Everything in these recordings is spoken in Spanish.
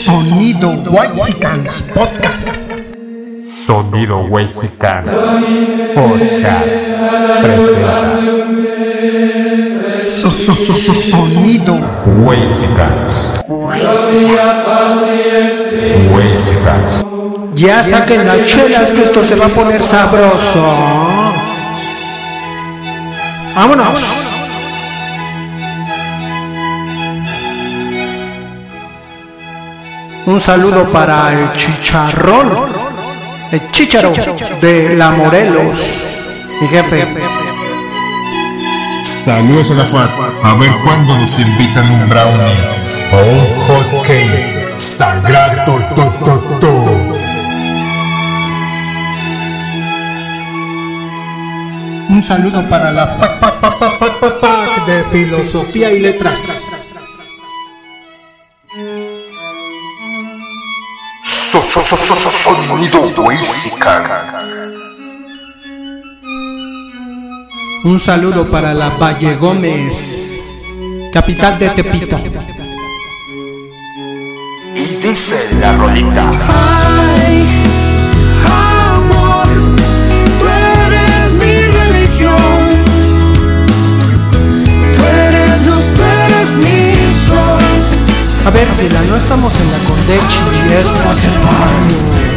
Sonido Whitesicans Podcast. Sonido Whitesicans Podcast presenta Sonido Whitesicans Whitesicans Ya saquen las chelas que esto se va a poner sabroso. Vámonos. Un saludo para el chicharrón, el chicharo de la Morelos, mi jefe. Saludos a la FAT. A ver cuándo nos invitan un brownie o un hot cake sagrado. To, to, to. Un saludo para la fac de filosofía y letras. Sonido. Un saludo para la Valle Gómez, capital de Tepito. Y dice la rolita. Ay, amor, tú eres mi religión. Tú eres luz, tú eres mi sol. A ver, si la estamos en la Condechi y esto es el barrio.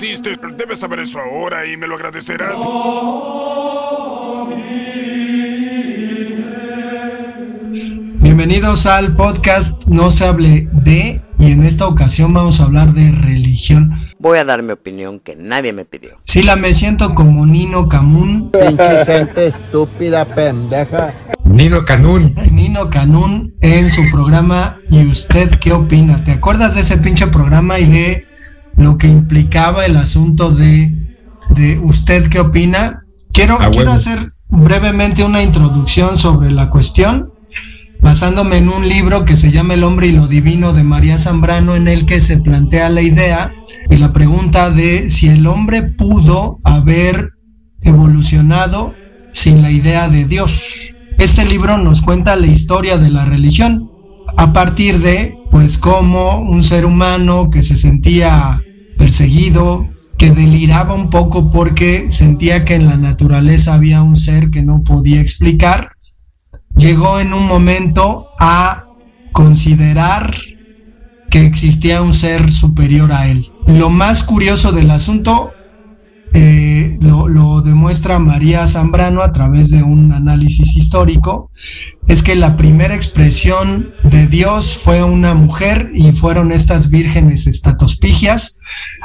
Existe. Debes saber eso ahora y me lo agradecerás. Bienvenidos al podcast No se hable de y en esta ocasión vamos a hablar de religión. Voy a dar mi opinión que nadie me pidió. Sí, la me siento como Nino Camun, Pinche gente estúpida, pendeja. Nino Canún Nino Canún en su programa ¿Y usted qué opina? ¿Te acuerdas de ese pinche programa y de lo que implicaba el asunto de, de usted qué opina? Quiero, A quiero hacer brevemente una introducción sobre la cuestión, basándome en un libro que se llama El hombre y lo divino de María Zambrano, en el que se plantea la idea y la pregunta de si el hombre pudo haber evolucionado sin la idea de Dios. Este libro nos cuenta la historia de la religión a partir de, pues, cómo un ser humano que se sentía perseguido, que deliraba un poco porque sentía que en la naturaleza había un ser que no podía explicar, llegó en un momento a considerar que existía un ser superior a él. Lo más curioso del asunto eh, lo, lo demuestra María Zambrano a través de un análisis histórico, es que la primera expresión de Dios fue una mujer y fueron estas vírgenes estatospigias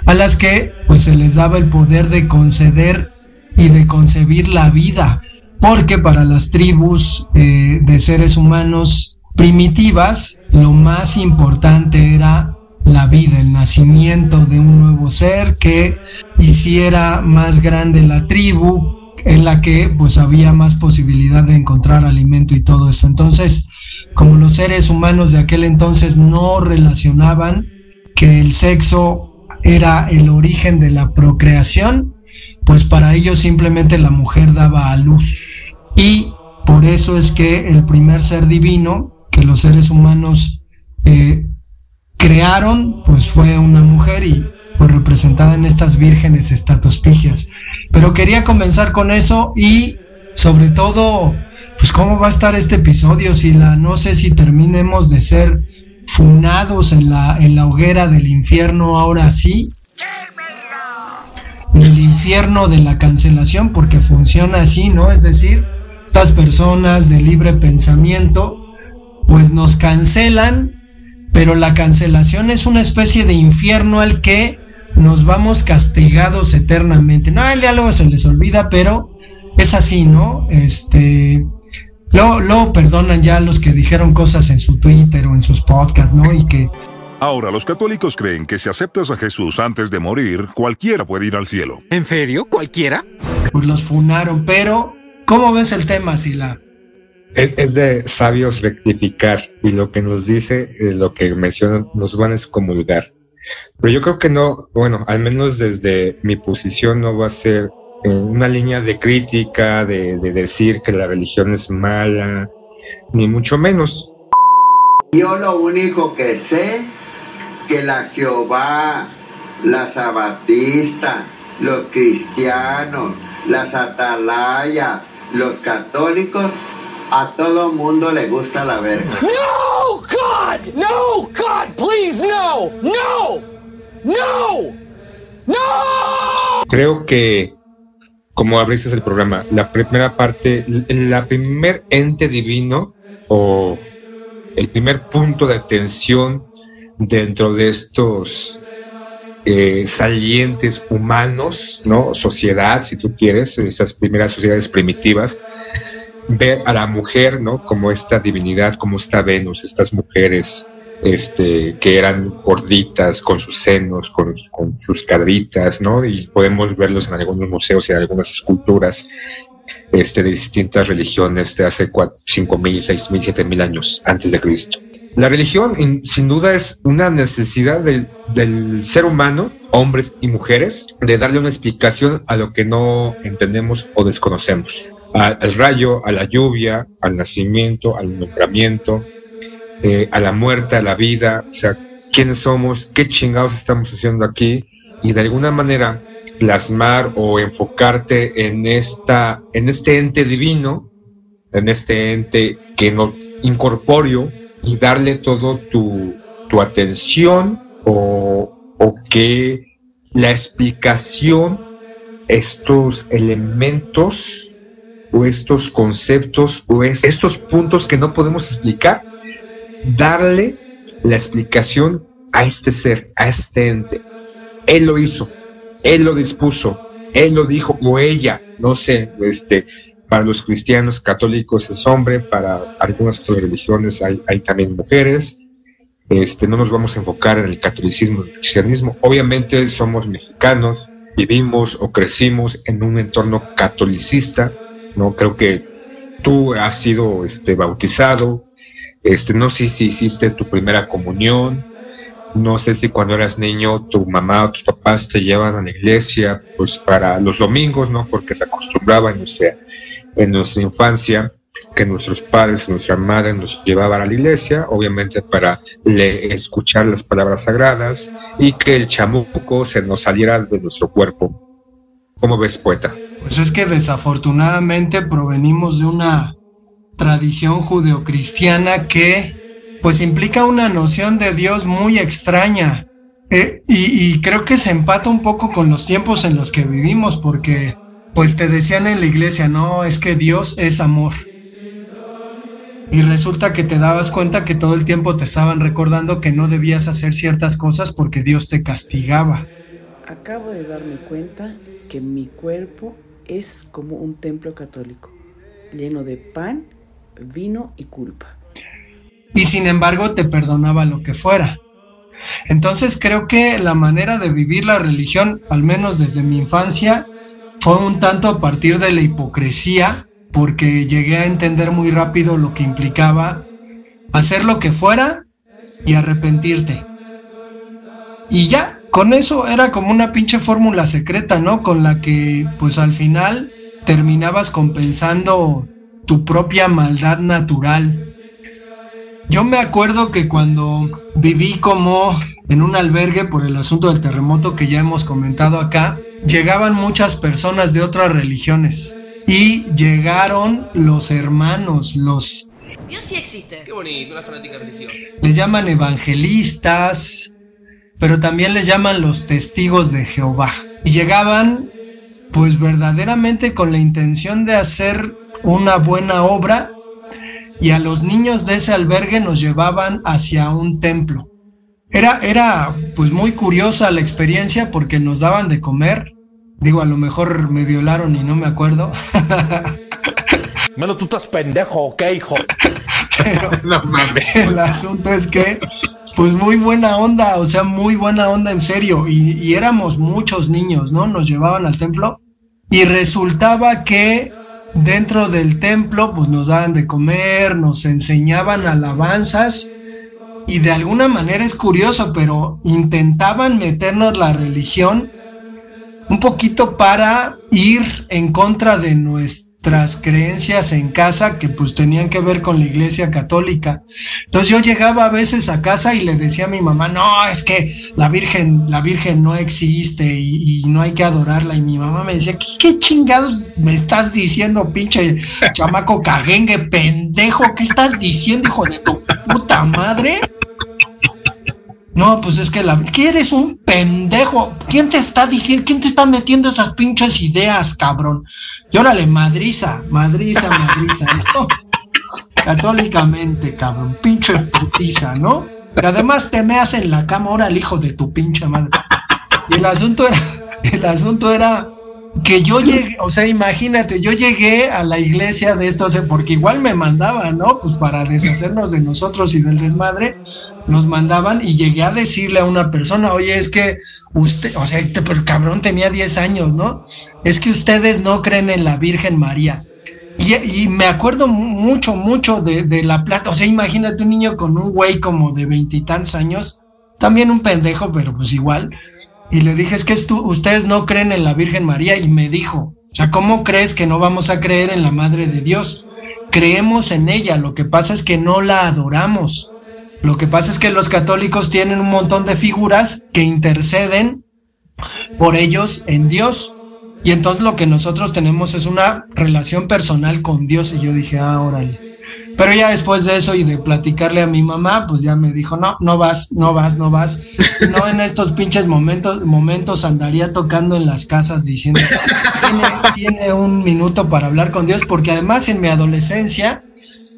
a las que pues se les daba el poder de conceder y de concebir la vida, porque para las tribus eh, de seres humanos primitivas lo más importante era la vida, el nacimiento de un nuevo ser que hiciera más grande la tribu, en la que pues había más posibilidad de encontrar alimento y todo eso. Entonces, como los seres humanos de aquel entonces no relacionaban que el sexo era el origen de la procreación, pues para ellos simplemente la mujer daba a luz. Y por eso es que el primer ser divino que los seres humanos eh, crearon, pues fue una mujer y pues representada en estas vírgenes estatospigias. Pero quería comenzar con eso y sobre todo, pues cómo va a estar este episodio, si la, no sé si terminemos de ser funados en la, en la hoguera del infierno ahora sí. El infierno de la cancelación, porque funciona así, ¿no? Es decir, estas personas de libre pensamiento, pues nos cancelan, pero la cancelación es una especie de infierno al que nos vamos castigados eternamente. No, el diálogo se les olvida, pero es así, ¿no? Este, luego, luego perdonan ya los que dijeron cosas en su Twitter o en sus podcasts, ¿no? Y que Ahora, los católicos creen que si aceptas a Jesús antes de morir, cualquiera puede ir al cielo. ¿En serio? ¿Cualquiera? pues los funaron, pero ¿cómo ves el tema, Sila? Es, es de sabios rectificar y lo que nos dice, eh, lo que menciona, nos van a excomulgar. Pero yo creo que no, bueno, al menos desde mi posición no va a ser eh, una línea de crítica, de, de decir que la religión es mala, ni mucho menos. Yo lo único que sé que la Jehová, la Sabatista, los cristianos, las atalayas, los católicos, a todo mundo le gusta la verga. No, God! No, God, please, no! No! No! No! Creo que, como abriste el programa, la primera parte, la primer ente divino o el primer punto de atención dentro de estos eh, salientes humanos, ¿no? Sociedad, si tú quieres, esas primeras sociedades primitivas, ver a la mujer, ¿no? Como esta divinidad, como esta Venus, estas mujeres este, que eran gorditas, con sus senos, con, sus cadritas, ¿no? Y podemos verlos en algunos museos y en algunas esculturas este, de distintas religiones de hace cua- 5.000, 6.000, 7.000 años antes de Cristo. La religión, in- sin duda, es una necesidad del ser humano, hombres y mujeres, de darle una explicación a lo que no entendemos o desconocemos. Al rayo, a la lluvia, al nacimiento, al nombramiento, eh, a la muerte, a la vida, o sea, quiénes somos, qué chingados estamos haciendo aquí, y de alguna manera plasmar o enfocarte en esta, en este ente divino, en este ente que no incorpóreo, y darle todo tu, tu atención o, o que la explicación, estos elementos o estos conceptos o es- estos puntos que no podemos explicar, darle la explicación a este ser, a este ente. Él lo hizo, él lo dispuso, él lo dijo, o ella, no sé, este, para los cristianos católicos es hombre, para algunas otras religiones hay, hay también mujeres. Este, no nos vamos a enfocar en el catolicismo y el cristianismo. Obviamente somos mexicanos, vivimos o crecimos en un entorno catolicista, ¿no? Creo que tú has sido este, bautizado, este, no sé si hiciste tu primera comunión, no sé si cuando eras niño tu mamá o tus papás te llevan a la iglesia, pues para los domingos, ¿no? Porque se acostumbraba en nuestra, en nuestra infancia que nuestros padres, nuestra madre nos llevaban a la iglesia, obviamente para le- escuchar las palabras sagradas y que el chamuco se nos saliera de nuestro cuerpo. ¿Cómo ves, poeta? Pues es que desafortunadamente provenimos de una tradición judeocristiana que pues implica una noción de Dios muy extraña. Eh, y, y creo que se empata un poco con los tiempos en los que vivimos porque pues te decían en la iglesia, no, es que Dios es amor. Y resulta que te dabas cuenta que todo el tiempo te estaban recordando que no debías hacer ciertas cosas porque Dios te castigaba. Acabo de darme cuenta que mi cuerpo es como un templo católico, lleno de pan, vino y culpa. y sin embargo te perdonaba lo que fuera. Entonces creo que la manera de vivir la religión, al menos desde mi infancia, fue un tanto a partir de la hipocresía, porque llegué a entender muy rápido lo que implicaba hacer lo que fuera y arrepentirte. Y ya, con eso era como una pinche fórmula secreta, ¿no? Con la que pues al final terminabas compensando tu propia maldad natural. Yo me acuerdo que cuando viví como en un albergue por el asunto del terremoto que ya hemos comentado acá, llegaban muchas personas de otras religiones y llegaron los hermanos, los... Dios sí existe. Qué bonito, una fanática religiosa. Les llaman evangelistas, pero también les llaman los testigos de Jehová. Y llegaban pues verdaderamente con la intención de hacer una buena obra y a los niños de ese albergue nos llevaban hacia un templo. Era, era pues muy curiosa la experiencia porque nos daban de comer. Digo, a lo mejor me violaron y no me acuerdo. Melo, tú estás pendejo, ¿ok, hijo? Pero no mames. El asunto es que, pues muy buena onda, o sea, muy buena onda en serio. Y, y éramos muchos niños, ¿no? Nos llevaban al templo y resultaba que dentro del templo pues nos daban de comer, nos enseñaban alabanzas y de alguna manera es curioso, pero intentaban meternos la religión un poquito para ir en contra de nuestra tras creencias en casa que pues tenían que ver con la iglesia católica. Entonces yo llegaba a veces a casa y le decía a mi mamá, no, es que la Virgen, la Virgen no existe y, no hay que adorarla. Y mi mamá me decía, ¿qué, qué chingados me estás diciendo, pinche chamaco caguengue, pendejo? ¿Qué estás diciendo, hijo de tu puta madre? No, pues es que la... ¿Qué eres un pendejo? ¿Quién te está diciendo? ¿Quién te está metiendo esas pinches ideas, cabrón? Y órale, madriza, madriza, madriza, ¿no? Católicamente, cabrón, pinche putiza, ¿no? Y además te meas en la cama, ahora el hijo de tu pinche madre. Y el asunto era, el asunto era que yo llegué, o sea, imagínate, yo llegué a la iglesia de esto, porque igual me mandaban, ¿no? Pues para deshacernos de nosotros y del desmadre, nos mandaban y llegué a decirle a una persona, oye, es que usted, o sea, pero el cabrón tenía 10 años, ¿no? Es que ustedes no creen en la Virgen María. Y, me acuerdo mucho, mucho de, la plata. O sea, imagínate un niño con un güey como de veintitantos años, también un pendejo, pero pues igual. Y le dije, es que ustedes no creen en la Virgen María. Y me dijo, o sea, ¿cómo crees que no vamos a creer en la Madre de Dios? Creemos en ella, lo que pasa es que no la adoramos. Lo que pasa es que los católicos tienen un montón de figuras que interceden por ellos en Dios. Y entonces lo que nosotros tenemos es una relación personal con Dios. Y yo dije, ah, órale. Pero ya después de eso y de platicarle a mi mamá, pues ya me dijo, no, no vas, no vas, no vas. No en estos pinches momentos, momentos andaría tocando en las casas diciendo, tiene, tiene un minuto para hablar con Dios, porque además en mi adolescencia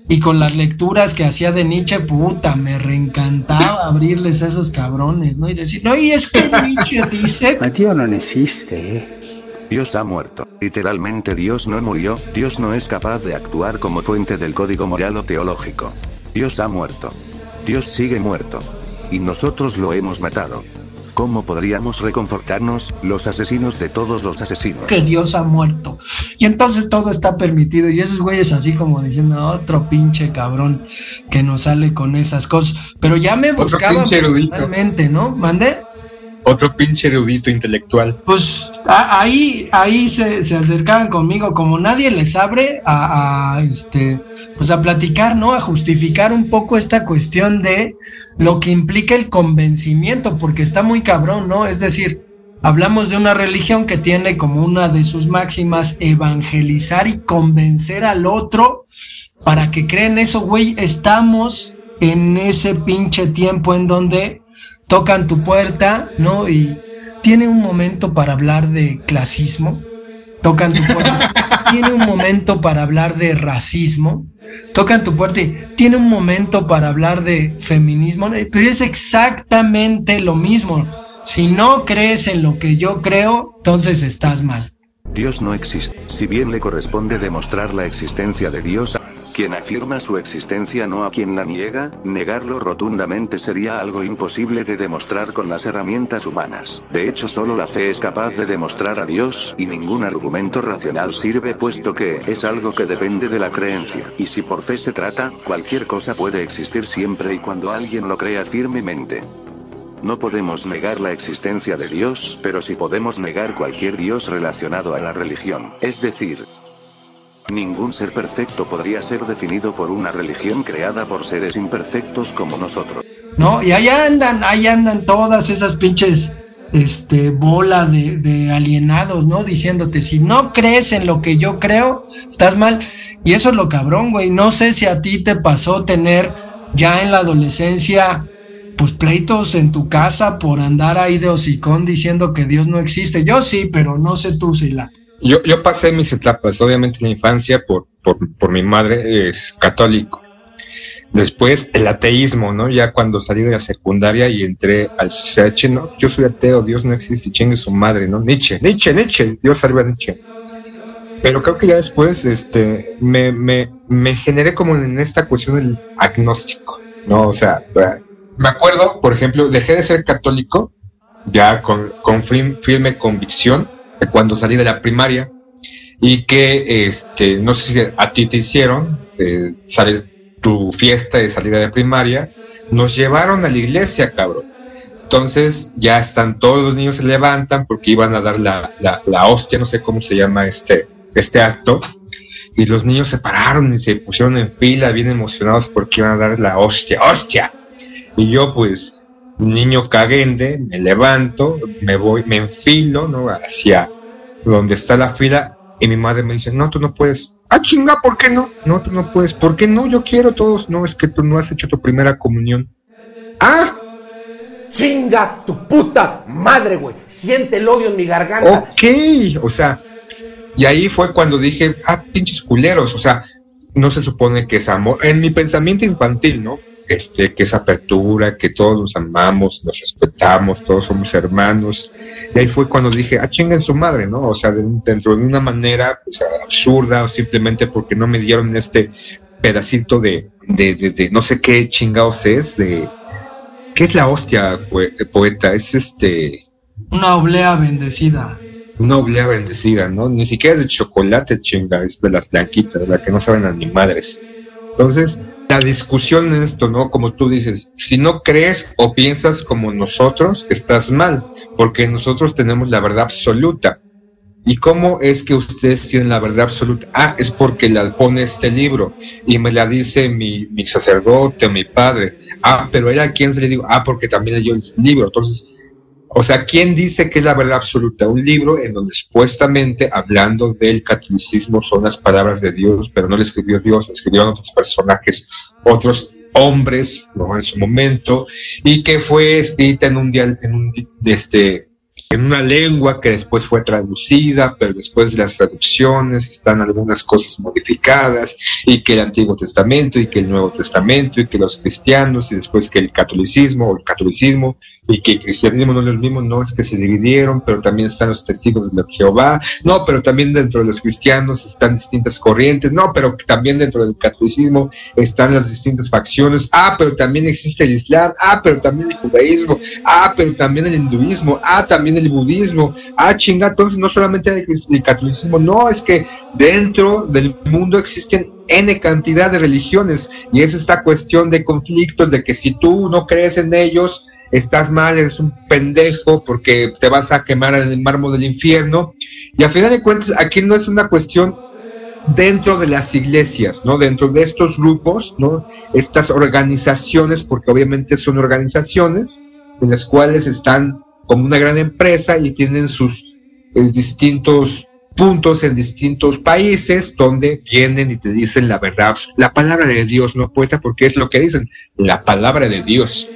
y con las lecturas que hacía de Nietzsche, puta, me reencantaba abrirles a esos cabrones, ¿no? Y decir, no, y es que Nietzsche dice... Matías no existe, ¿eh? Dios ha muerto. Literalmente Dios no murió, Dios no es capaz de actuar como fuente del código moral o teológico. Dios ha muerto. Dios sigue muerto. Y nosotros lo hemos matado. ¿Cómo podríamos reconfortarnos, los asesinos de todos los asesinos? Que Dios ha muerto. Y entonces todo está permitido. Y esos güeyes así como diciendo, otro pinche cabrón que nos sale con esas cosas. Pero ya me buscaban personalmente, ¿no? ¿Mande? Otro pinche erudito intelectual. Pues ahí, ahí se, se, acercaban conmigo, como nadie les abre a, a este, pues a platicar, ¿no? A justificar un poco esta cuestión de lo que implica el convencimiento, porque está muy cabrón, ¿no? Es decir, hablamos de una religión que tiene como una de sus máximas evangelizar y convencer al otro para que crean eso, güey. Estamos en ese pinche tiempo en donde tocan tu puerta, ¿no? Y tiene un momento para hablar de clasismo, tocan tu puerta, tiene un momento para hablar de racismo, tocan tu puerta y tiene un momento para hablar de feminismo, pero es exactamente lo mismo. Si no crees en lo que yo creo, entonces estás mal. Dios no existe. Si bien le corresponde demostrar la existencia de Dios, quien afirma su existencia no a quien la niega, negarlo rotundamente sería algo imposible de demostrar con las herramientas humanas. De hecho solo la fe es capaz de demostrar a Dios, y ningún argumento racional sirve puesto que es algo que depende de la creencia. Y si por fe se trata, cualquier cosa puede existir siempre y cuando alguien lo crea firmemente. No podemos negar la existencia de Dios, pero sí podemos negar cualquier Dios relacionado a la religión. Es decir, Ningún ser perfecto podría ser definido por una religión creada por seres imperfectos como nosotros. ¿No? Y ahí andan, ahí andan todas esas pinches este, bola de, alienados, ¿no? Diciéndote, si no crees en lo que yo creo, estás mal. Y eso es lo cabrón, güey. No sé si a ti te pasó tener ya en la adolescencia, pues pleitos en tu casa por andar ahí de hocicón diciendo que Dios no existe. Yo sí, pero no sé tú, Sila. Yo, yo pasé mis etapas, obviamente en la infancia, por, por, por mi madre es católico. Después el ateísmo, ¿no? Ya cuando salí de la secundaria y entré al CH, ¿no? Yo soy ateo, Dios no existe, chingue su madre, ¿no? Nietzsche, Nietzsche, Nietzsche, Dios salve a Nietzsche. Pero creo que ya después este, me, me, me generé como en esta cuestión del agnóstico, ¿no? O sea, me acuerdo, por ejemplo, dejé de ser católico ya con, con firme convicción cuando salí de la primaria y que, este, no sé si a ti te hicieron, eh, salir tu fiesta de salida de primaria, nos llevaron a la iglesia, cabrón. Entonces ya están, todos los niños se levantan porque iban a dar la, la, la hostia, no sé cómo se llama este, este acto, y los niños se pararon y se pusieron en fila bien emocionados porque iban a dar la hostia, hostia. Y yo pues, niño caguende, me levanto, me voy, me enfilo, ¿no? Hacia donde está la fila y mi madre me dice, no, tú no puedes. Ah, chinga, ¿por qué no? No, tú no puedes. ¿Por qué no? Yo quiero todos. No, es que tú no has hecho tu primera comunión. Ah, Chinga tu puta madre, güey. Siente el odio en mi garganta. ok, o sea, y ahí fue cuando dije, ah, pinches culeros, o sea, no se supone que es amor. En mi pensamiento infantil, ¿no? Este, que es apertura, que todos nos amamos, nos respetamos, todos somos hermanos. Y ahí fue cuando dije, ah, chinga en su madre, ¿no? O sea, de- dentro de una manera pues, absurda o simplemente porque no me dieron este pedacito de, de, de, no sé qué chingados es, de... ¿Qué es la hostia, poe- poeta? Es este... Una oblea bendecida. Una oblea bendecida, ¿no? Ni siquiera es de chocolate, chinga, es de las blanquitas, la que no saben a ni madres. Entonces, la discusión en esto, ¿no? Como tú dices, si no crees o piensas como nosotros, estás mal, porque nosotros tenemos la verdad absoluta. ¿Y cómo es que ustedes tienen la verdad absoluta? Ah, es porque la pone este libro y me la dice mi, mi sacerdote o mi padre. Ah, pero él a quién se le digo, ah, porque también leyó el libro. Entonces, o sea, ¿quién dice que es la verdad absoluta? Un libro en donde supuestamente, hablando del catolicismo, son las palabras de Dios, pero no le escribió Dios, le escribieron otros personajes, otros hombres, ¿no? En su momento, y que fue escrita en un día, en un, este, en una lengua que después fue traducida, pero después de las traducciones están algunas cosas modificadas, y que el Antiguo Testamento, y que el Nuevo Testamento, y que los cristianos, y después que el catolicismo, o el catolicismo, y que el cristianismo no es lo mismo, no es que se dividieron, pero también están los testigos de Jehová, no, pero también dentro de los cristianos están distintas corrientes, no, pero también dentro del catolicismo están las distintas facciones, ah, pero también existe el Islam, ah, pero también el judaísmo, ah, pero también el hinduismo, ah, también el budismo, ah, chinga, entonces no solamente el, el catolicismo, no, es que dentro del mundo existen N cantidad de religiones y es esta cuestión de conflictos de que si tú no crees en ellos, estás mal, eres un pendejo porque te vas a quemar en el mármol del infierno. Y a final de cuentas, aquí no es una cuestión dentro de las iglesias, ¿no? Dentro de estos grupos, ¿no? Estas organizaciones, porque obviamente son organizaciones en las cuales están como una gran empresa y tienen sus eh, distintos puntos en distintos países donde vienen y te dicen la verdad, la palabra de Dios, no poeta, porque es lo que dicen, la palabra de Dios.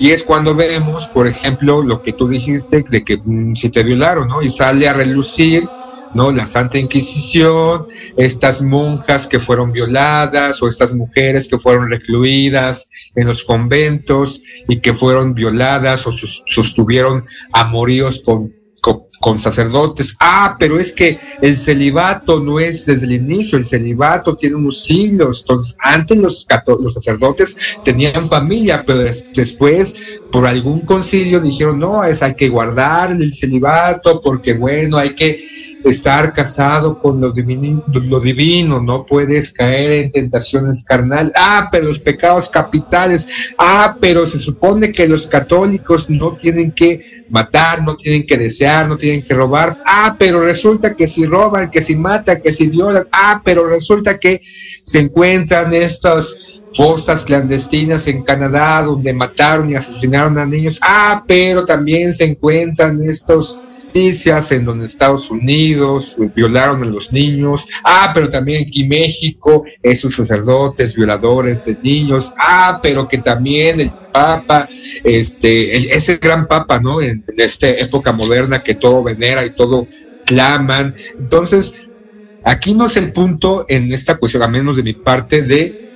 Y es cuando vemos, por ejemplo, lo que tú dijiste de que mm, si te violaron, ¿no? Y sale a relucir, ¿no? La Santa Inquisición, estas monjas que fueron violadas o estas mujeres que fueron recluidas en los conventos y que fueron violadas o sostuvieron amoríos con, con sacerdotes. Ah, pero es que el celibato no es desde el inicio, el celibato tiene unos siglos. Entonces, antes los, los sacerdotes tenían familia, pero después, por algún concilio, dijeron, no, es hay que guardar el celibato porque, bueno, hay que estar casado con lo divino, lo divino, no puedes caer en tentaciones carnal. Ah, pero los pecados capitales. Ah, pero se supone que los católicos no tienen que matar, no tienen que desear, no tienen que robar. Ah, pero resulta que si roban, que si matan, que si violan. Ah, pero resulta que se encuentran estas fosas clandestinas en Canadá donde mataron y asesinaron a niños. Ah, pero también se encuentran estos noticias en donde Estados Unidos violaron a los niños. Ah, pero también aquí México, esos sacerdotes violadores de niños. Ah, pero que también el Papa, este, ese gran Papa, ¿no? En, en esta época moderna que todo venera y todo claman. Entonces, aquí no es el punto en esta cuestión, a menos de mi parte, de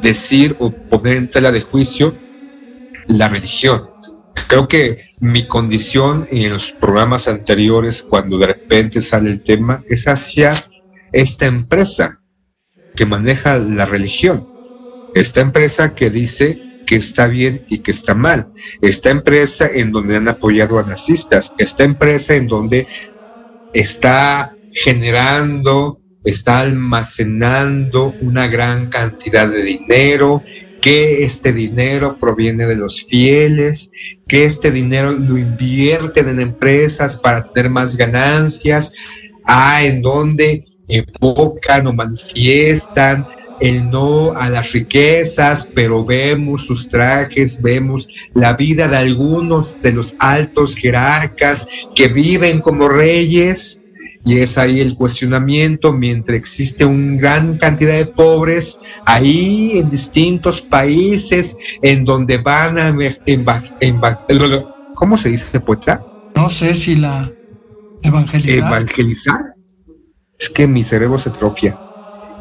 decir o poner en tela de juicio la religión creo que mi condición en los programas anteriores, cuando de repente sale el tema, es hacia esta empresa que maneja la religión. Esta empresa que dice que está bien y que está mal. Esta empresa en donde han apoyado a nazistas. Esta empresa en donde está generando, está almacenando una gran cantidad de dinero que este dinero proviene de los fieles, que este dinero lo invierten en empresas para tener más ganancias, ah, en donde evocan o manifiestan el no a las riquezas, pero vemos sus trajes, vemos la vida de algunos de los altos jerarcas que viven como reyes y es ahí el cuestionamiento, mientras existe una gran cantidad de pobres, ahí en distintos países en donde van a... ¿Cómo se dice, poeta? No sé si la evangelizar. Evangelizar. Es que mi cerebro se atrofia.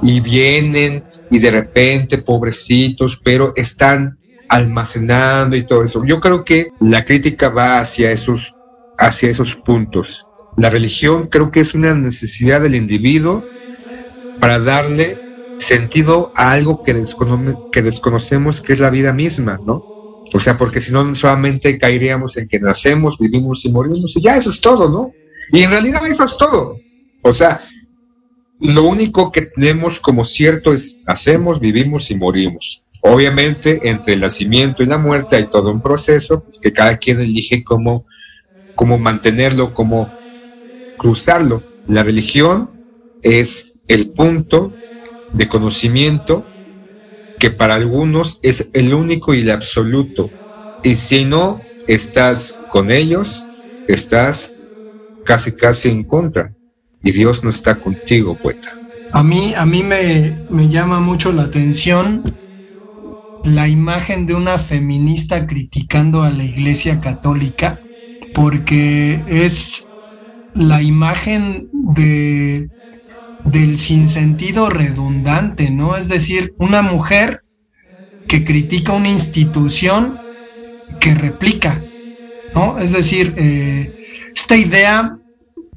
Y vienen y de repente, pobrecitos, pero están almacenando y todo eso. Yo creo que la crítica va hacia esos, hacia esos puntos la religión creo que es una necesidad del individuo para darle sentido a algo que, que desconocemos, que es la vida misma, ¿no? O sea, porque si no solamente caeríamos en que nacemos, vivimos y morimos y ya eso es todo, ¿no? Y en realidad eso es todo. O sea, lo único que tenemos como cierto es nacemos, vivimos y morimos. Obviamente, entre el nacimiento y la muerte hay todo un proceso pues, que cada quien elige cómo, cómo mantenerlo, cómo cruzarlo. La religión es el punto de conocimiento que para algunos es el único y el absoluto. Y si no estás con ellos, estás casi casi en contra. Y Dios no está contigo, poeta. A mí, a mí me, me llama mucho la atención la imagen de una feminista criticando a la Iglesia Católica, porque es la imagen de del sinsentido redundante, ¿no? Es decir, una mujer que critica una institución que replica, ¿no? Es decir, eh, esta idea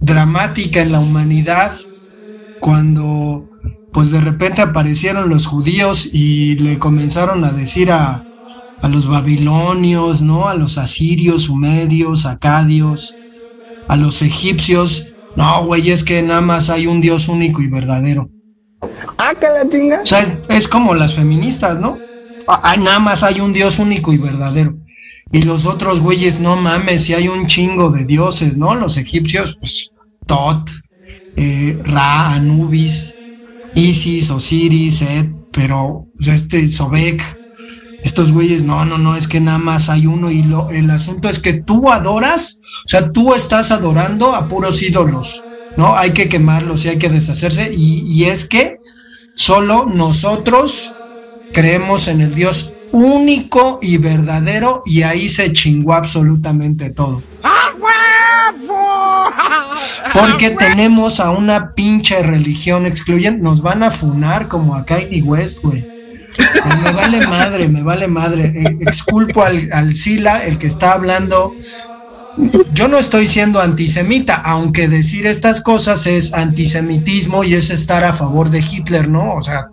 dramática en la humanidad cuando pues de repente aparecieron los judíos y le comenzaron a decir a, a los babilonios, ¿no? A los asirios, sumerios, acadios, a los egipcios, no, güey, es que nada más hay un Dios único y verdadero. Ah, que la chinga. O sea, es como las feministas, ¿no? Ah, nada más hay un Dios único y verdadero. Y los otros güeyes, no mames, si hay un chingo de dioses, ¿no? Los egipcios, pues, Tot, eh, Ra, Anubis, Isis, Osiris, Ed, pero este Sobek, estos güeyes, no, no, no, es que nada más hay uno y lo, el asunto es que tú adoras o sea, tú estás adorando a puros ídolos, ¿no? Hay que quemarlos y hay que deshacerse. Y, es que solo nosotros creemos en el Dios único y verdadero y ahí se chingó absolutamente todo. Porque tenemos a una pinche religión excluyente. Nos van a funar como a Kanye West, güey. Me vale madre, me vale madre. Eh, exculpo al, al Sila, el que está hablando yo no estoy siendo antisemita, aunque decir estas cosas es antisemitismo y es estar a favor de Hitler, ¿no? O sea,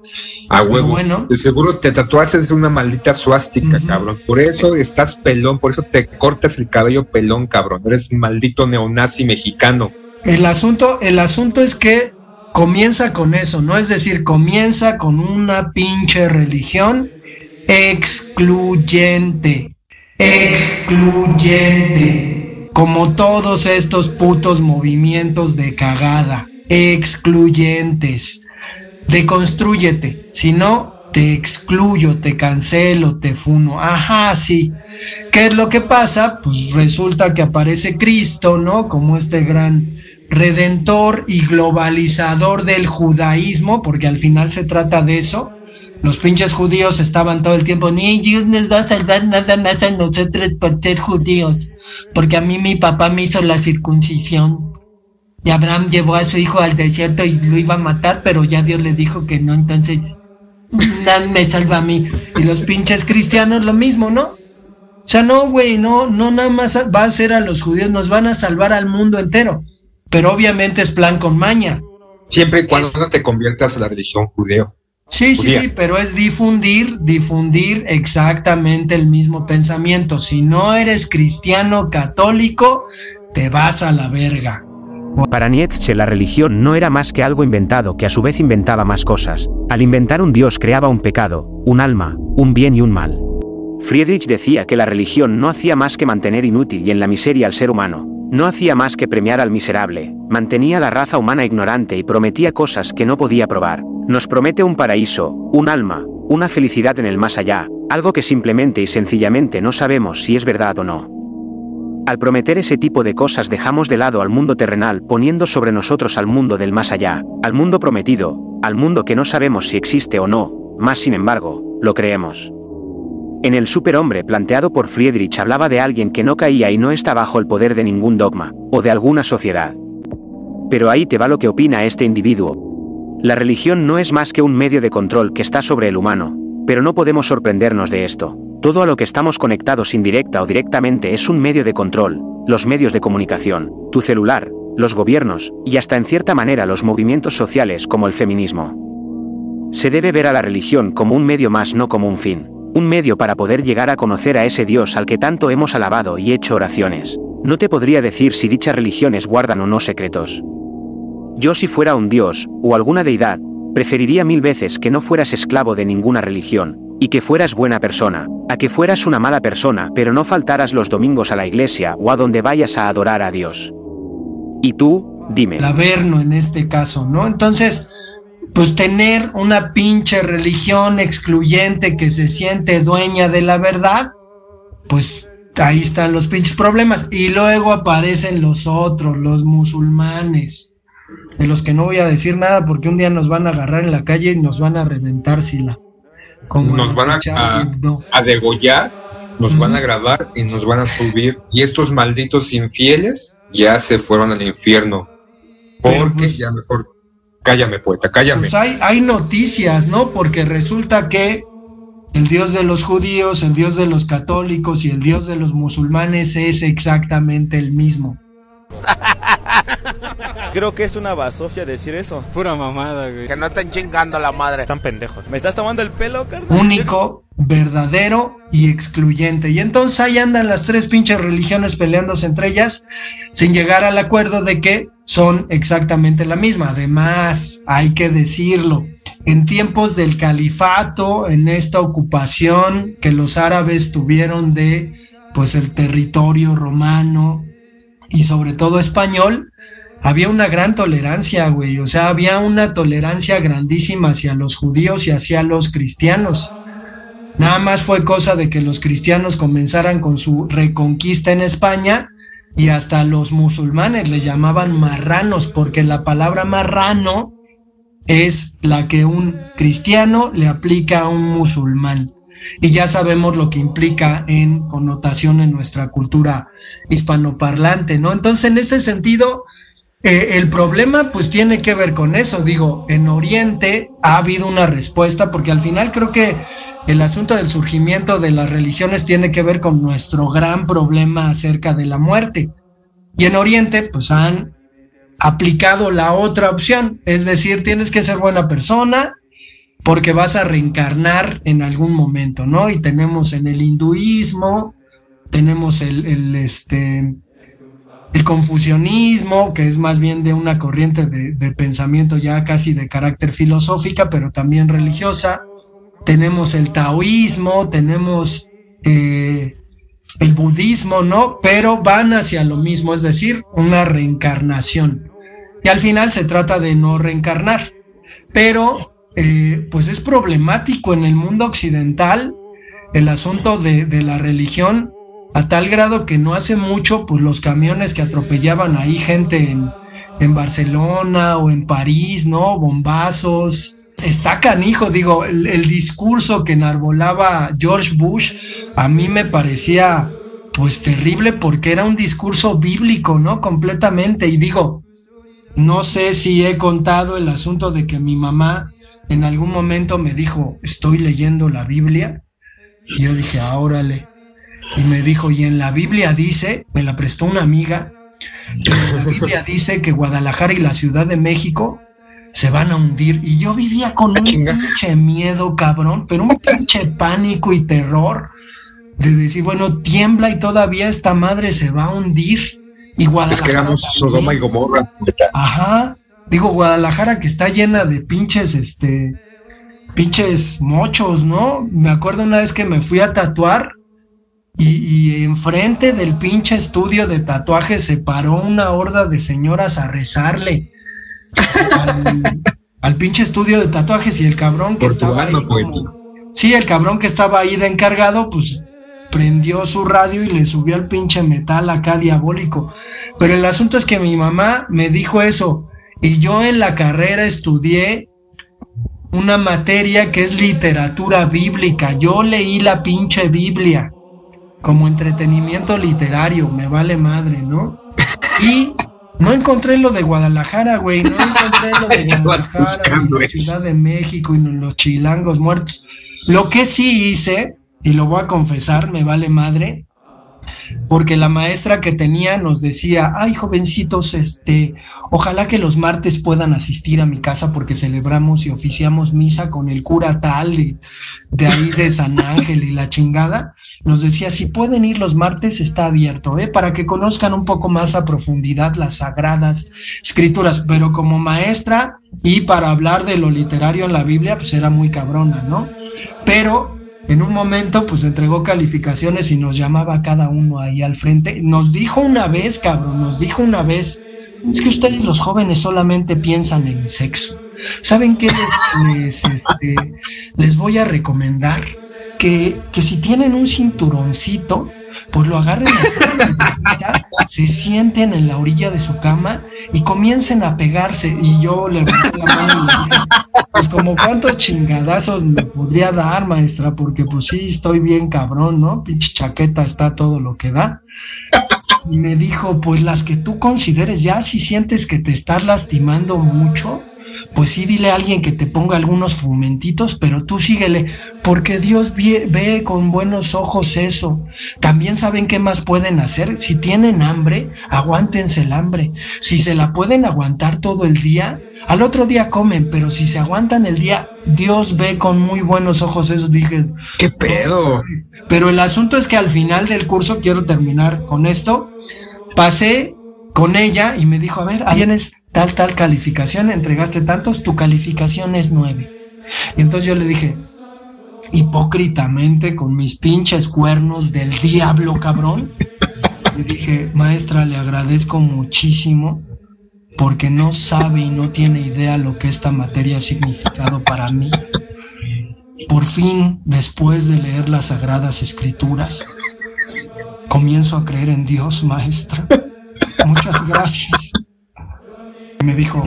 a huevo. Bueno. De seguro te tatuaste una maldita suástica, cabrón. Por eso estás pelón, por eso te cortas el cabello pelón, cabrón. Eres un maldito neonazi mexicano. El asunto, el asunto es que comienza con eso, ¿no? Es decir, comienza con una pinche religión excluyente. Excluyente como todos estos putos movimientos de cagada, excluyentes. Deconstrúyete, si no, te excluyo, te cancelo, te funo. Ajá, sí. ¿Qué es lo que pasa? Pues resulta que aparece Cristo, ¿no? Como este gran redentor y globalizador del judaísmo, porque al final se trata de eso. Los pinches judíos estaban todo el tiempo, ni Dios nos va a salvar nada más a nosotros por ser judíos porque a mí mi papá me hizo la circuncisión. Y Abraham llevó a su hijo al desierto y lo iba a matar, pero ya Dios le dijo que no, entonces nada me salva a mí. Y los pinches cristianos lo mismo, ¿no? O sea, no, güey, no, no nada más va a ser a los judíos, nos van a salvar al mundo entero. Pero obviamente es plan con maña. Siempre y cuando no te conviertas a la religión judeo. Sí, sí, sí, pero es difundir, difundir exactamente el mismo pensamiento. Si no eres cristiano católico, te vas a la verga. Para Nietzsche la religión no era más que algo inventado que a su vez inventaba más cosas. Al inventar un dios creaba un pecado, un alma, un bien y un mal. Friedrich decía que la religión no hacía más que mantener inútil y en la miseria al ser humano, no hacía más que premiar al miserable, mantenía la raza humana ignorante y prometía cosas que no podía probar. Nos promete un paraíso, un alma, una felicidad en el más allá, algo que simplemente y sencillamente no sabemos si es verdad o no. Al prometer ese tipo de cosas dejamos de lado al mundo terrenal poniendo sobre nosotros al mundo del más allá, al mundo prometido, al mundo que no sabemos si existe o no, más sin embargo, lo creemos. En el superhombre planteado por Friedrich hablaba de alguien que no caía y no está bajo el poder de ningún dogma, o de alguna sociedad. Pero ahí te va lo que opina este individuo. La religión no es más que un medio de control que está sobre el humano, pero no podemos sorprendernos de esto. Todo a lo que estamos conectados indirecta o directamente es un medio de control, los medios de comunicación, tu celular, los gobiernos, y hasta en cierta manera los movimientos sociales como el feminismo. Se debe ver a la religión como un medio más no como un fin un medio para poder llegar a conocer a ese Dios al que tanto hemos alabado y hecho oraciones. No te podría decir si dichas religiones guardan o no secretos. Yo si fuera un Dios, o alguna deidad, preferiría mil veces que no fueras esclavo de ninguna religión, y que fueras buena persona, a que fueras una mala persona pero no faltaras los domingos a la iglesia o a donde vayas a adorar a Dios. Y tú, dime. El Averno en este caso, ¿no? Entonces, pues tener una pinche religión excluyente que se siente dueña de la verdad, pues ahí están los pinches problemas. Y luego aparecen los otros, los musulmanes, de los que no voy a decir nada porque un día nos van a agarrar en la calle y nos van a reventar, Sila. nos van a, a, degollar, nos van a grabar y nos van a subir. Y estos malditos infieles ya se fueron al infierno. Porque pues, ya mejor Cállame, poeta, cállame. Pues hay, hay noticias, ¿no? Porque resulta que el Dios de los judíos, el Dios de los católicos y el Dios de los musulmanes es exactamente el mismo. Creo que es una basofia decir eso. Pura mamada, güey. Que no estén chingando la madre. Están pendejos. ¿Me estás tomando el pelo, carnal? Único, verdadero y excluyente. Y entonces ahí andan las tres pinches religiones peleándose entre ellas sin llegar al acuerdo de que son exactamente la misma. Además, hay que decirlo, en tiempos del califato, en esta ocupación que los árabes tuvieron de pues el territorio romano y sobre todo español, había una gran tolerancia, güey, o sea, había una tolerancia grandísima hacia los judíos y hacia los cristianos. Nada más fue cosa de que los cristianos comenzaran con su reconquista en España y hasta los musulmanes le llamaban marranos, porque la palabra marrano es la que un cristiano le aplica a un musulmán. Y ya sabemos lo que implica en connotación en nuestra cultura hispanoparlante, ¿no? Entonces, en ese sentido, eh, el problema pues tiene que ver con eso. Digo, en Oriente ha habido una respuesta porque al final creo que el asunto del surgimiento de las religiones tiene que ver con nuestro gran problema acerca de la muerte. Y en Oriente pues han aplicado la otra opción, es decir, tienes que ser buena persona porque vas a reencarnar en algún momento, ¿no? Y tenemos en el hinduismo, tenemos el, el este, el confucianismo, que es más bien de una corriente de, pensamiento ya casi de carácter filosófica, pero también religiosa. Tenemos el taoísmo, tenemos eh, el budismo, ¿no? Pero van hacia lo mismo, es decir, una reencarnación. Y al final se trata de no reencarnar. Pero, eh, pues es problemático en el mundo occidental el asunto de, la religión a tal grado que no hace mucho, pues los camiones que atropellaban ahí gente en, en Barcelona o en París, ¿no? Bombazos. Está canijo, digo, el, el, discurso que enarbolaba George Bush a mí me parecía pues terrible porque era un discurso bíblico, ¿no? Completamente. Y digo, no sé si he contado el asunto de que mi mamá en algún momento me dijo, estoy leyendo la Biblia. Y yo dije, ah, órale y me dijo, y en la Biblia dice, me la prestó una amiga, en la Biblia dice que Guadalajara y la Ciudad de México se van a hundir. Y yo vivía con un pinche miedo, cabrón, pero un pinche pánico y terror de decir, bueno, tiembla y todavía esta madre se va a hundir. Y Guadalajara. Es que éramos Sodoma y Gomorra. Ajá. Digo, Guadalajara que está llena de pinches, este, pinches mochos, ¿no? Me acuerdo una vez que me fui a tatuar y, y, enfrente del pinche estudio de tatuajes se paró una horda de señoras a rezarle al, al pinche estudio de tatuajes y el cabrón que estaba ahí como, sí, el cabrón que estaba ahí de encargado, pues prendió su radio y le subió al pinche metal acá diabólico. Pero el asunto es que mi mamá me dijo eso y yo en la carrera estudié una materia que es literatura bíblica. Yo leí la pinche Biblia como entretenimiento literario, me vale madre, ¿no? Y no encontré lo de Guadalajara, güey, no encontré lo de Guadalajara, ni la Ciudad de México y los chilangos muertos. Lo que sí hice, y lo voy a confesar, me vale madre, porque la maestra que tenía nos decía, ay jovencitos, este, ojalá que los martes puedan asistir a mi casa porque celebramos y oficiamos misa con el cura tal de, de ahí de San Ángel y la chingada nos decía, si pueden ir los martes, está abierto, ¿eh? para que conozcan un poco más a profundidad las sagradas escrituras, pero como maestra y para hablar de lo literario en la Biblia, pues era muy cabrona, ¿no? Pero en un momento, pues entregó calificaciones y nos llamaba a cada uno ahí al frente. Nos dijo una vez, cabrón, nos dijo una vez, es que ustedes los jóvenes solamente piensan en sexo. ¿Saben qué les, les, este, les voy a recomendar? que, que si tienen un cinturoncito, pues lo agarren se sienten en la orilla de su cama y comiencen a pegarse. Y yo le la mano le dije, pues como cuántos chingadazos me podría dar, maestra, porque pues sí, estoy bien cabrón, ¿no? Pinche chaqueta está todo lo que da. Y me dijo, pues las que tú consideres ya, si sientes que te estás lastimando mucho, pues sí dile a alguien que te ponga algunos fumentitos, pero tú síguele, porque Dios ve, ve, con buenos ojos eso. También saben qué más pueden hacer. Si tienen hambre, aguántense el hambre. Si se la pueden aguantar todo el día, al otro día comen, pero si se aguantan el día, Dios ve con muy buenos ojos eso. Dije, ¿qué pedo? Pero el asunto es que al final del curso, quiero terminar con esto, pasé con ella y me dijo, a ver, tienes tal, tal calificación, entregaste tantos, tu calificación es nueve. Y entonces yo le dije, hipócritamente, con mis pinches cuernos del diablo, cabrón, le dije, maestra, le agradezco muchísimo porque no sabe y no tiene idea lo que esta materia ha significado para mí. Por fin, después de leer las sagradas escrituras, comienzo a creer en Dios, maestra. Muchas gracias me dijo,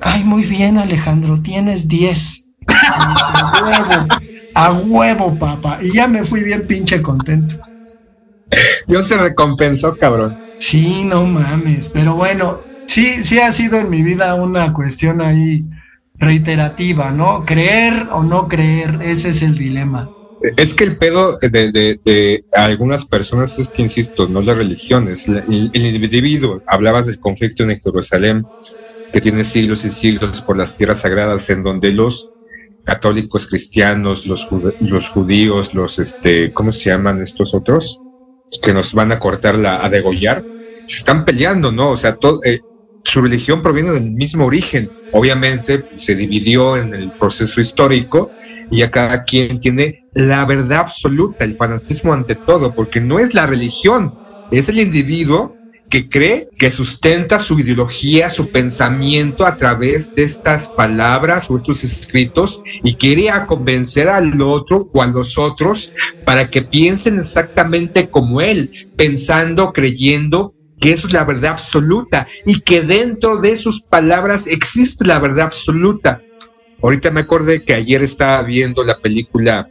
ay, muy bien Alejandro, tienes 10. A huevo, a huevo, papá. Y ya me fui bien pinche contento. Dios se recompensó, cabrón. Sí, no mames. Pero bueno, sí, sí ha sido en mi vida una cuestión ahí reiterativa, ¿no? Creer o no creer, ese es el dilema. Es que el pedo de, de, de algunas personas es que, insisto, no las religiones, el, el individuo, hablabas del conflicto en Jerusalén, que tiene siglos y siglos por las tierras sagradas, en donde los católicos cristianos, los, los judíos, los, este, ¿cómo se llaman estos otros? Que nos van a cortar la, a degollar, se están peleando, ¿no? O sea, todo, eh, su religión proviene del mismo origen. Obviamente se dividió en el proceso histórico y a cada quien tiene la verdad absoluta, el fanatismo ante todo, porque no es la religión, es el individuo que cree que sustenta su ideología, su pensamiento a través de estas palabras o estos escritos y quiere convencer al otro o a los otros para que piensen exactamente como él, pensando, creyendo que eso es la verdad absoluta y que dentro de sus palabras existe la verdad absoluta. Ahorita me acordé que ayer estaba viendo la película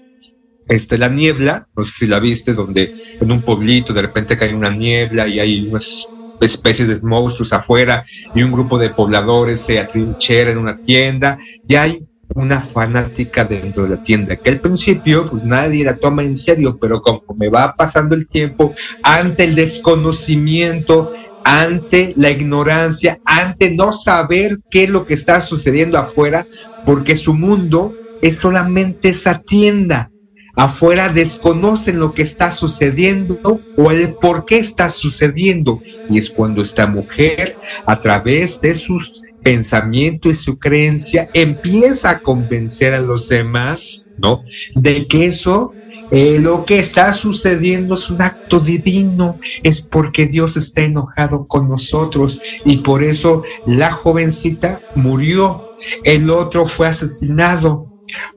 este, La Niebla, no sé si la viste, donde en un pueblito de repente cae una niebla y hay unas especies de monstruos afuera y un grupo de pobladores se atrinchera en una tienda y hay una fanática dentro de la tienda, que al principio pues nadie la toma en serio, pero me va pasando el tiempo, ante el desconocimiento, ante la ignorancia, ante no saber qué es lo que está sucediendo afuera, porque su mundo es solamente esa tienda. Afuera desconocen lo que está sucediendo o el por qué está sucediendo. Y es cuando esta mujer, a través de sus pensamiento y su creencia, empieza a convencer a los demás, ¿no? De que eso eh, lo que está sucediendo es un acto divino, es porque Dios está enojado con nosotros y por eso la jovencita murió, el otro fue asesinado,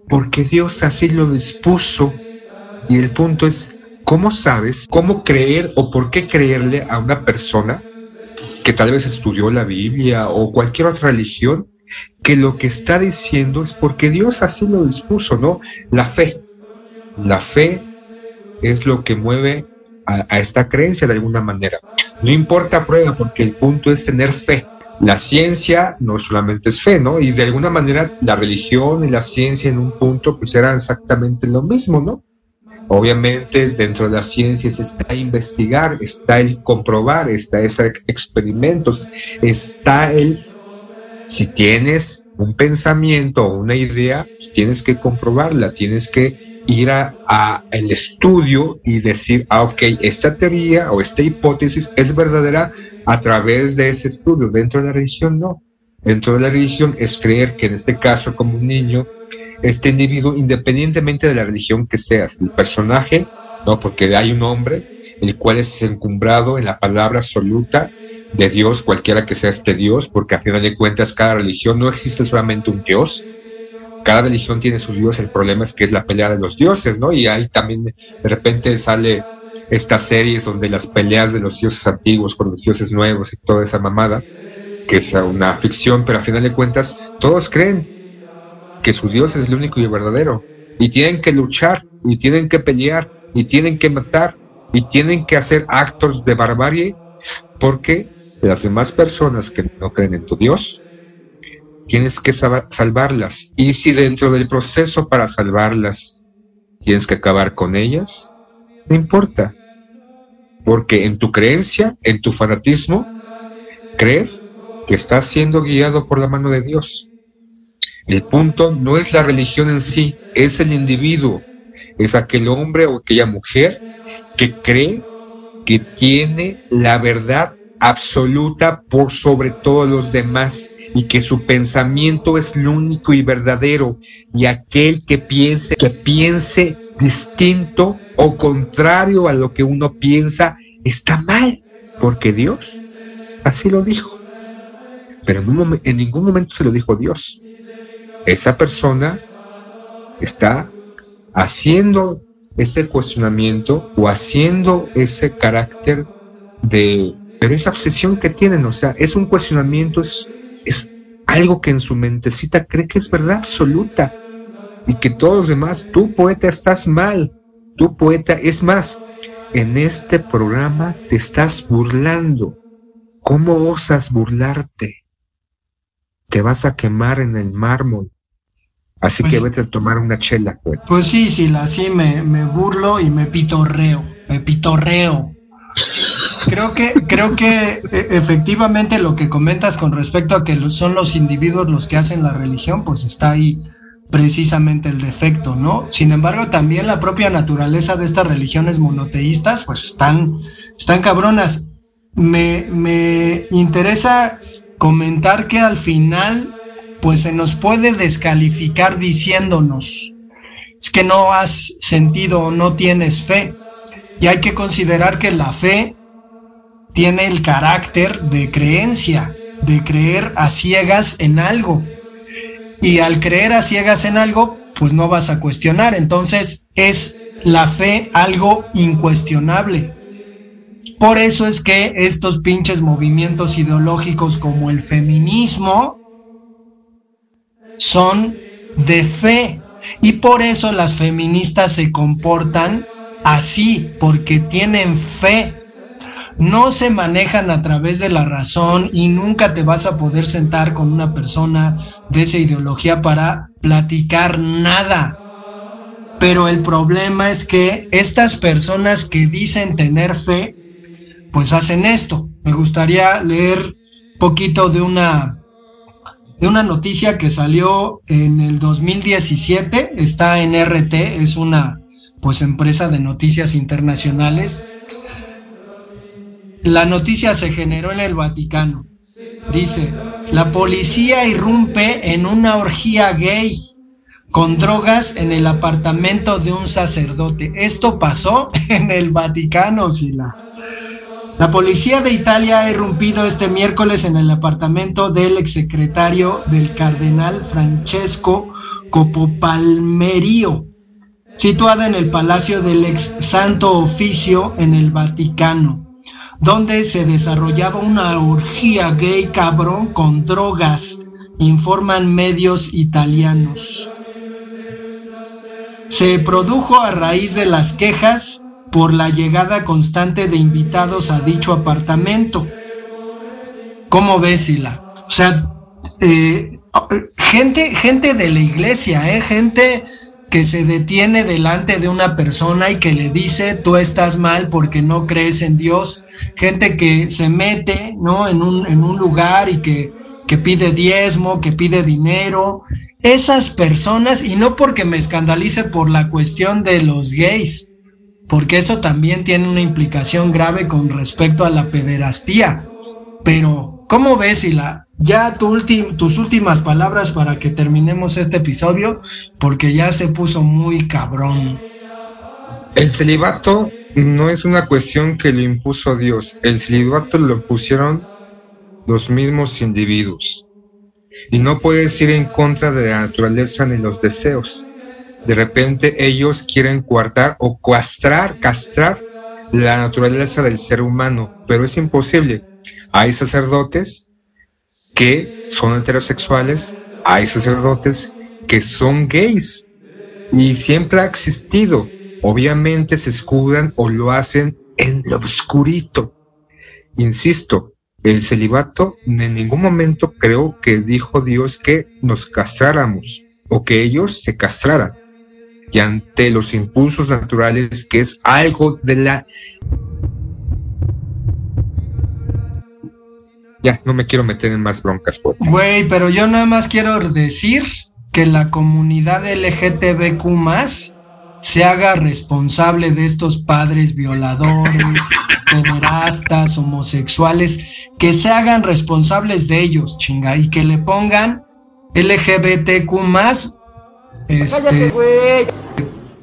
porque Dios así lo dispuso. Y el punto es, ¿cómo sabes cómo creer o por qué creerle a una persona que tal vez estudió la Biblia o cualquier otra religión, que lo que está diciendo es porque Dios así lo dispuso, ¿no? La fe. La fe es lo que mueve a, a esta creencia de alguna manera. No importa prueba, porque el punto es tener fe. La ciencia no solamente es fe, ¿no? Y de alguna manera la religión y la ciencia en un punto pues eran exactamente lo mismo, ¿no? Obviamente dentro de las ciencias está investigar, está el comprobar, está esos experimentos, está el, si tienes un pensamiento o una idea, pues tienes que comprobarla, tienes que ir a, el estudio y decir, ah, ok, esta teoría o esta hipótesis es verdadera a través de ese estudio. Dentro de la religión no. Dentro de la religión es creer que en este caso como un niño, este individuo, independientemente de la religión que seas, el personaje, no, porque hay un hombre, el cual es encumbrado en la palabra absoluta de Dios, cualquiera que sea este Dios, porque a final de cuentas cada religión no existe solamente un Dios, cada religión tiene su Dios, el problema es que es la pelea de los dioses, ¿no? Y ahí también de repente sale estas series donde las peleas de los dioses antiguos con los dioses nuevos y toda esa mamada, que es una ficción, pero a final de cuentas todos creen que su Dios es el único y verdadero, y tienen que luchar, y tienen que pelear, y tienen que matar, y tienen que hacer actos de barbarie, porque las demás personas que no creen en tu Dios, tienes que salvarlas. Y si dentro del proceso para salvarlas tienes que acabar con ellas, no importa. Porque en tu creencia, en tu fanatismo, crees que estás siendo guiado por la mano de Dios. El punto no es la religión en sí, es el individuo, es aquel hombre o aquella mujer que cree que tiene la verdad absoluta por sobre todos los demás y que su pensamiento es lo único y verdadero y aquel que piense que piense distinto o contrario a lo que uno piensa está mal porque Dios así lo dijo. Pero en, en ningún momento se lo dijo Dios. Esa persona está haciendo ese cuestionamiento o haciendo ese carácter de pero esa obsesión que tienen, o sea, es un cuestionamiento, es, es algo que en su mentecita cree que es verdad absoluta y que todos los demás, tú poeta estás mal, tú poeta, es más, en este programa te estás burlando ¿Cómo osas burlarte? Te vas a quemar en el mármol. Así Pues- que vete a tomar una chela, güey. Pues sí, sí, la sí me, me burlo y me pitorreo, me pitorreo. Creo que, creo que e- efectivamente lo que comentas con respecto a que son los individuos los que hacen la religión, pues está ahí precisamente el defecto, ¿no? Sin embargo, también la propia naturaleza de estas religiones monoteístas, pues están, están cabronas. Me, me interesa comentar que al final, pues se nos puede descalificar diciéndonos, es que no has sentido o no tienes fe. Y hay que considerar que la fe tiene el carácter de creencia, de creer a ciegas en algo. Y al creer a ciegas en algo, pues no vas a cuestionar. Entonces es la fe algo incuestionable. Por eso es que estos pinches movimientos ideológicos como el feminismo son de fe. Y por eso las feministas se comportan así, porque tienen fe. No se manejan a través de la razón y nunca te vas a poder sentar con una persona de esa ideología para platicar nada. Pero el problema es que estas personas que dicen tener fe, pues hacen esto. Me gustaría leer poquito de una de una noticia que salió en el 2017, está en RT, es una pues empresa de noticias internacionales. La noticia se generó en el Vaticano. Dice, la policía irrumpe en una orgía gay con drogas en el apartamento de un sacerdote. Esto pasó en el Vaticano, Sila. La policía de Italia ha irrumpido este miércoles en el apartamento del exsecretario del cardenal Francesco Copopalmerio, situada en el Palacio del ex Santo Oficio en el Vaticano, donde se desarrollaba una orgía gay cabrón con drogas, informan medios italianos. Se produjo a raíz de las quejas por la llegada constante de invitados a dicho apartamento. ¿Cómo ves, Sila? O sea, eh, gente, gente de la iglesia, ¿eh? gente que se detiene delante de una persona y que le dice tú estás mal porque no crees en Dios, gente que se mete ¿no? en, un, en un lugar y que, que pide diezmo, que pide dinero. Esas personas, y no porque me escandalice por la cuestión de los gays, porque eso también tiene una implicación grave con respecto a la pederastía. Pero, ¿cómo ves, Sila? Ya tu tus últimas palabras para que terminemos este episodio, porque ya se puso muy cabrón. El celibato no es una cuestión que lo impuso Dios. El celibato lo pusieron los mismos individuos. Y no puedes ir en contra de la naturaleza ni los deseos. De repente ellos quieren guardar o castrar, castrar la naturaleza del ser humano, pero es imposible. Hay sacerdotes que son heterosexuales, hay sacerdotes que son gays y siempre ha existido. Obviamente se escudan o lo hacen en lo oscurito. Insisto, el celibato en ningún momento creo que dijo Dios que nos castráramos o que ellos se castraran. Y ante los impulsos naturales, que es algo de la... Ya, no me quiero meter en más broncas, Güey, pero yo nada más quiero decir que la comunidad LGTBQ se haga responsable de estos padres violadores, pederastas, homosexuales, que se hagan responsables de ellos, chinga, y que le pongan LGBTQ este,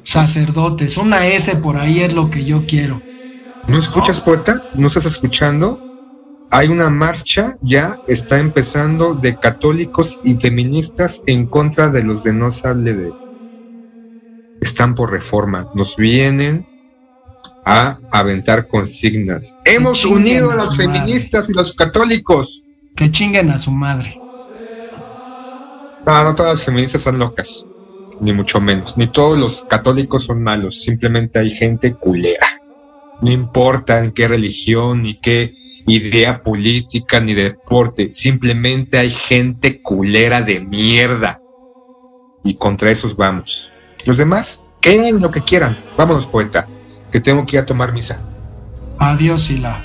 sacerdotes, una S por ahí es lo que yo quiero. ¿No escuchas, poeta? ¿No estás escuchando? Hay una marcha, ya está empezando, de católicos y feministas en contra de los de no se hable de. Están por reforma. Nos vienen a aventar consignas. Hemos unido a a las madre. feministas y los católicos. Que chinguen a su madre. No, no todas las feministas son locas. Ni mucho menos. Ni todos los católicos son malos. Simplemente hay gente culera. No importa en qué religión ni qué idea política ni de deporte. Simplemente hay gente culera de mierda. Y contra esos vamos. Los demás, creen lo que quieran. Vámonos, poeta, que tengo que ir a tomar misa. Adiós, Sila.